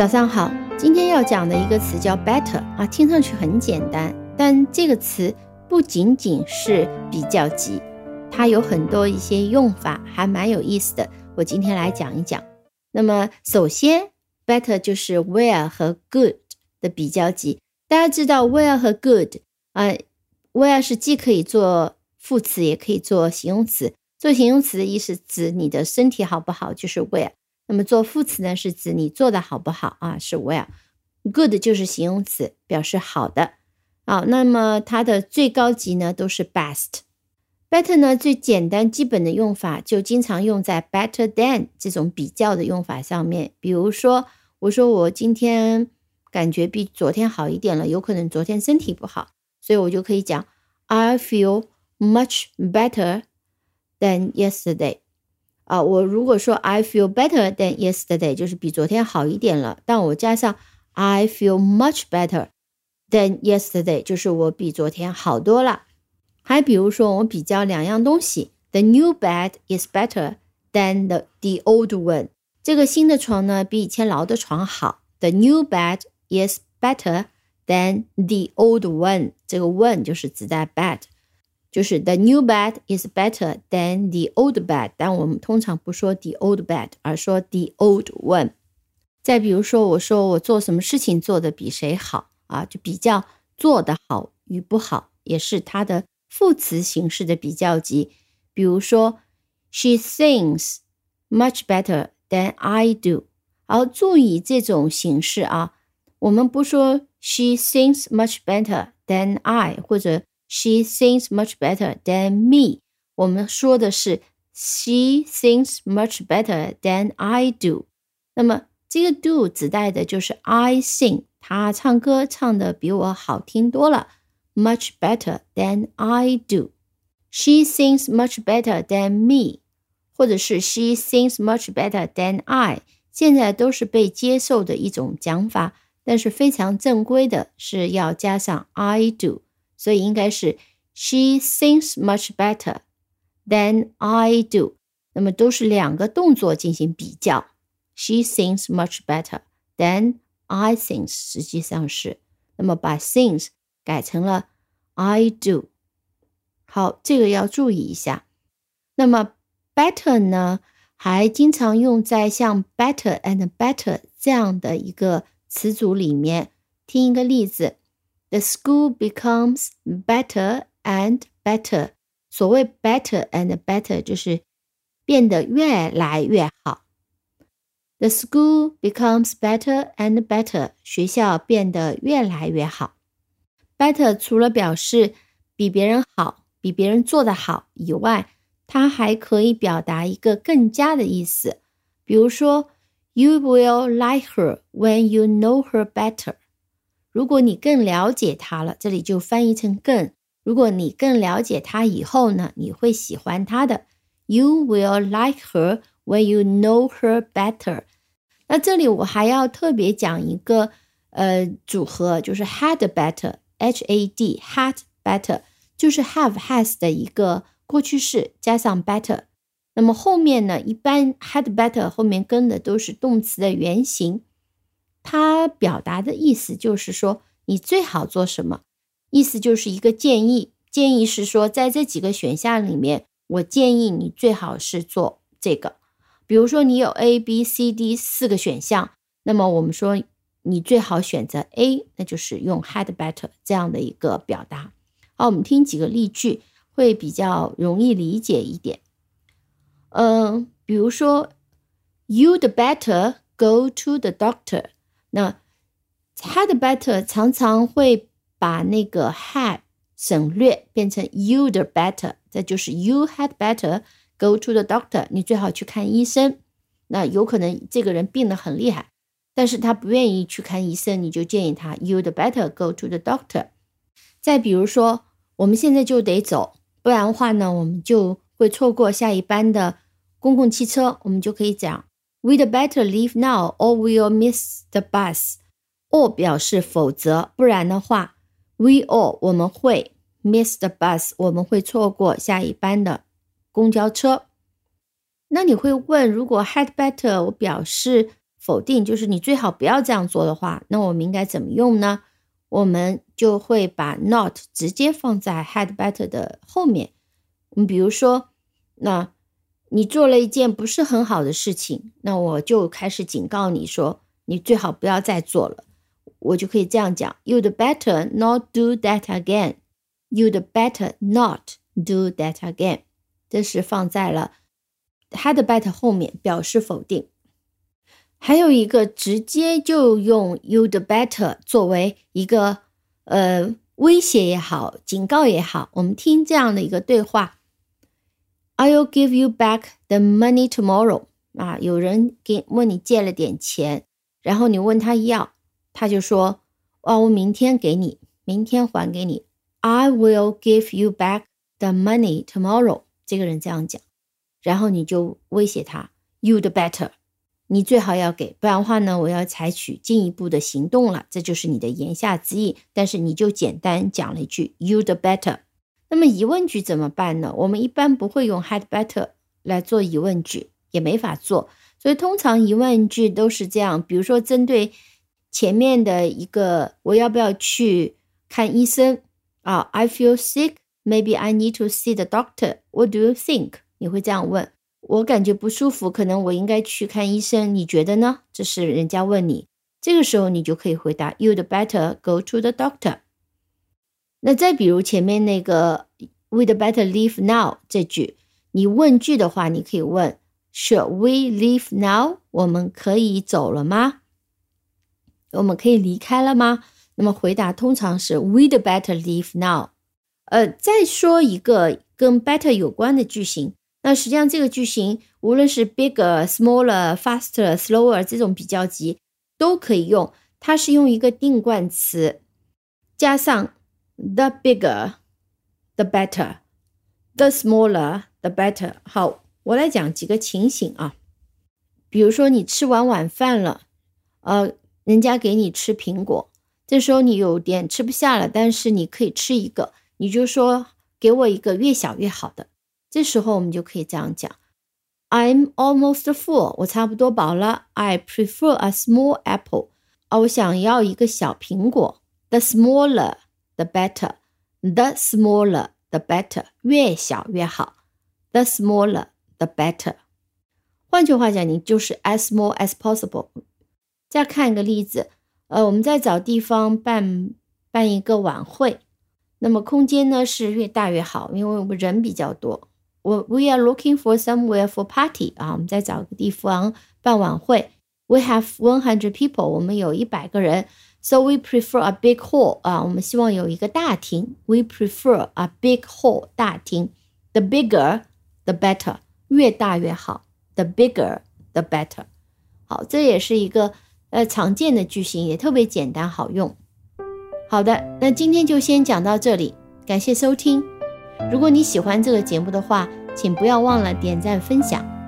早上好，今天要讲的一个词叫 better 啊，听上去很简单，但这个词不仅仅是比较级，它有很多一些用法，还蛮有意思的。我今天来讲一讲。那么首先，better 就是 well 和 good 的比较级。大家知道 well 和 good 啊，well 是既可以做副词，也可以做形容词。做形容词的意思指你的身体好不好，就是 well。那么做副词呢，是指你做的好不好啊？是 well。good 就是形容词，表示好的。好，那么它的最高级呢，都是 best。better 呢，最简单基本的用法就经常用在 better than 这种比较的用法上面。比如说，我说我今天感觉比昨天好一点了，有可能昨天身体不好，所以我就可以讲 I feel much better than yesterday。啊，我如果说 I feel better than yesterday，就是比昨天好一点了。但我加上 I feel much better than yesterday，就是我比昨天好多了。还比如说，我比较两样东西，The new bed is better than the the old one。这个新的床呢，比以前老的床好。The new bed is better than the old one。这个 one 就是指代 bed。就是 the new bed is better than the old bed，但我们通常不说 the old bed，而说 the old one。再比如说，我说我做什么事情做的比谁好啊，就比较做的好与不好，也是它的副词形式的比较级。比如说，She sings much better than I do。好，注意这种形式啊，我们不说 She sings much better than I，或者 She sings much better than me。我们说的是 She sings much better than I do。那么这个 do 指代的就是 I sing，她唱歌唱的比我好听多了，much better than I do。She sings much better than me，或者是 She sings much better than I。现在都是被接受的一种讲法，但是非常正规的是要加上 I do。 所以应该是 She sings much better than I do。那么都是两个动作进行比较。She sings much better than I sing，实际上是，那么把 sings 改成了 I do。好，这个要注意一下。那么 better 呢，还经常用在像 better and better 这样的一个词组里面。听一个例子。The school becomes better and better。所谓 better and better 就是变得越来越好。The school becomes better and better。学校变得越来越好。Better 除了表示比别人好、比别人做得好以外，它还可以表达一个更加的意思。比如说，You will like her when you know her better。如果你更了解他了，这里就翻译成更。如果你更了解他以后呢，你会喜欢他的。You will like her when you know her better。那这里我还要特别讲一个呃组合，就是 had better，H A D had better，就是 have has 的一个过去式加上 better。那么后面呢，一般 had better 后面跟的都是动词的原形。它表达的意思就是说，你最好做什么？意思就是一个建议，建议是说，在这几个选项里面，我建议你最好是做这个。比如说，你有 A、B、C、D 四个选项，那么我们说你最好选择 A，那就是用 had better 这样的一个表达。好，我们听几个例句，会比较容易理解一点。嗯，比如说，You'd better go to the doctor。那 had better 常常会把那个 had 省略，变成 you'd better，这就是 you had better go to the doctor。你最好去看医生。那有可能这个人病得很厉害，但是他不愿意去看医生，你就建议他 you'd better go to the doctor。再比如说，我们现在就得走，不然的话呢，我们就会错过下一班的公共汽车，我们就可以讲。We'd better leave now, or we'll miss the bus. or 表示否则，不然的话，we all 我们会 miss the bus，我们会错过下一班的公交车。那你会问，如果 had better 我表示否定，就是你最好不要这样做的话，那我们应该怎么用呢？我们就会把 not 直接放在 had better 的后面。你比如说，那你做了一件不是很好的事情，那我就开始警告你说，你最好不要再做了。我就可以这样讲：You'd better not do that again. You'd better not do that again. 这是放在了 had better 后面，表示否定。还有一个直接就用 you'd better 作为一个呃威胁也好，警告也好。我们听这样的一个对话：I'll give you back the money tomorrow。啊，有人给问你借了点钱，然后你问他要，他就说：哦，我明天给你，明天还给你。I will give you back the money tomorrow。这个人这样讲，然后你就威胁他：You'd better。你最好要给，不然的话呢，我要采取进一步的行动了。这就是你的言下之意。但是你就简单讲了一句 "you'd better"。那么疑问句怎么办呢？我们一般不会用 "had better" 来做疑问句，也没法做。所以通常疑问句都是这样。比如说，针对前面的一个，我要不要去看医生啊？I feel sick. Maybe I need to see the doctor. What do you think？你会这样问。我感觉不舒服，可能我应该去看医生，你觉得呢？这是人家问你，这个时候你就可以回答 You'd better go to the doctor。那再比如前面那个 We'd better leave now 这句，你问句的话，你可以问 Should we leave now？我们可以走了吗？我们可以离开了吗？那么回答通常是 We'd better leave now。呃，再说一个跟 better 有关的句型。那实际上，这个句型无论是 bigger、smaller、faster、slower 这种比较级都可以用。它是用一个定冠词加上 the bigger the better，the smaller the better。好，我来讲几个情形啊。比如说，你吃完晚饭了，呃，人家给你吃苹果，这时候你有点吃不下了，但是你可以吃一个，你就说给我一个越小越好的。这时候我们就可以这样讲：I'm almost full，我差不多饱了。I prefer a small apple，我想要一个小苹果。The smaller the better，the smaller the better，越小越好。The smaller the better。换句话讲，你就是 as small as possible。再看一个例子，呃，我们在找地方办办一个晚会，那么空间呢是越大越好，因为我们人比较多。我 we are looking for somewhere for party 啊，我们再找个地方办晚会。We have one hundred people，我们有一百个人。So we prefer a big hall 啊，我们希望有一个大厅。We prefer a big hall 大厅。The bigger the better，越大越好。The bigger the better。好，这也是一个呃常见的句型，也特别简单好用。好的，那今天就先讲到这里，感谢收听。如果你喜欢这个节目的话，请不要忘了点赞分享。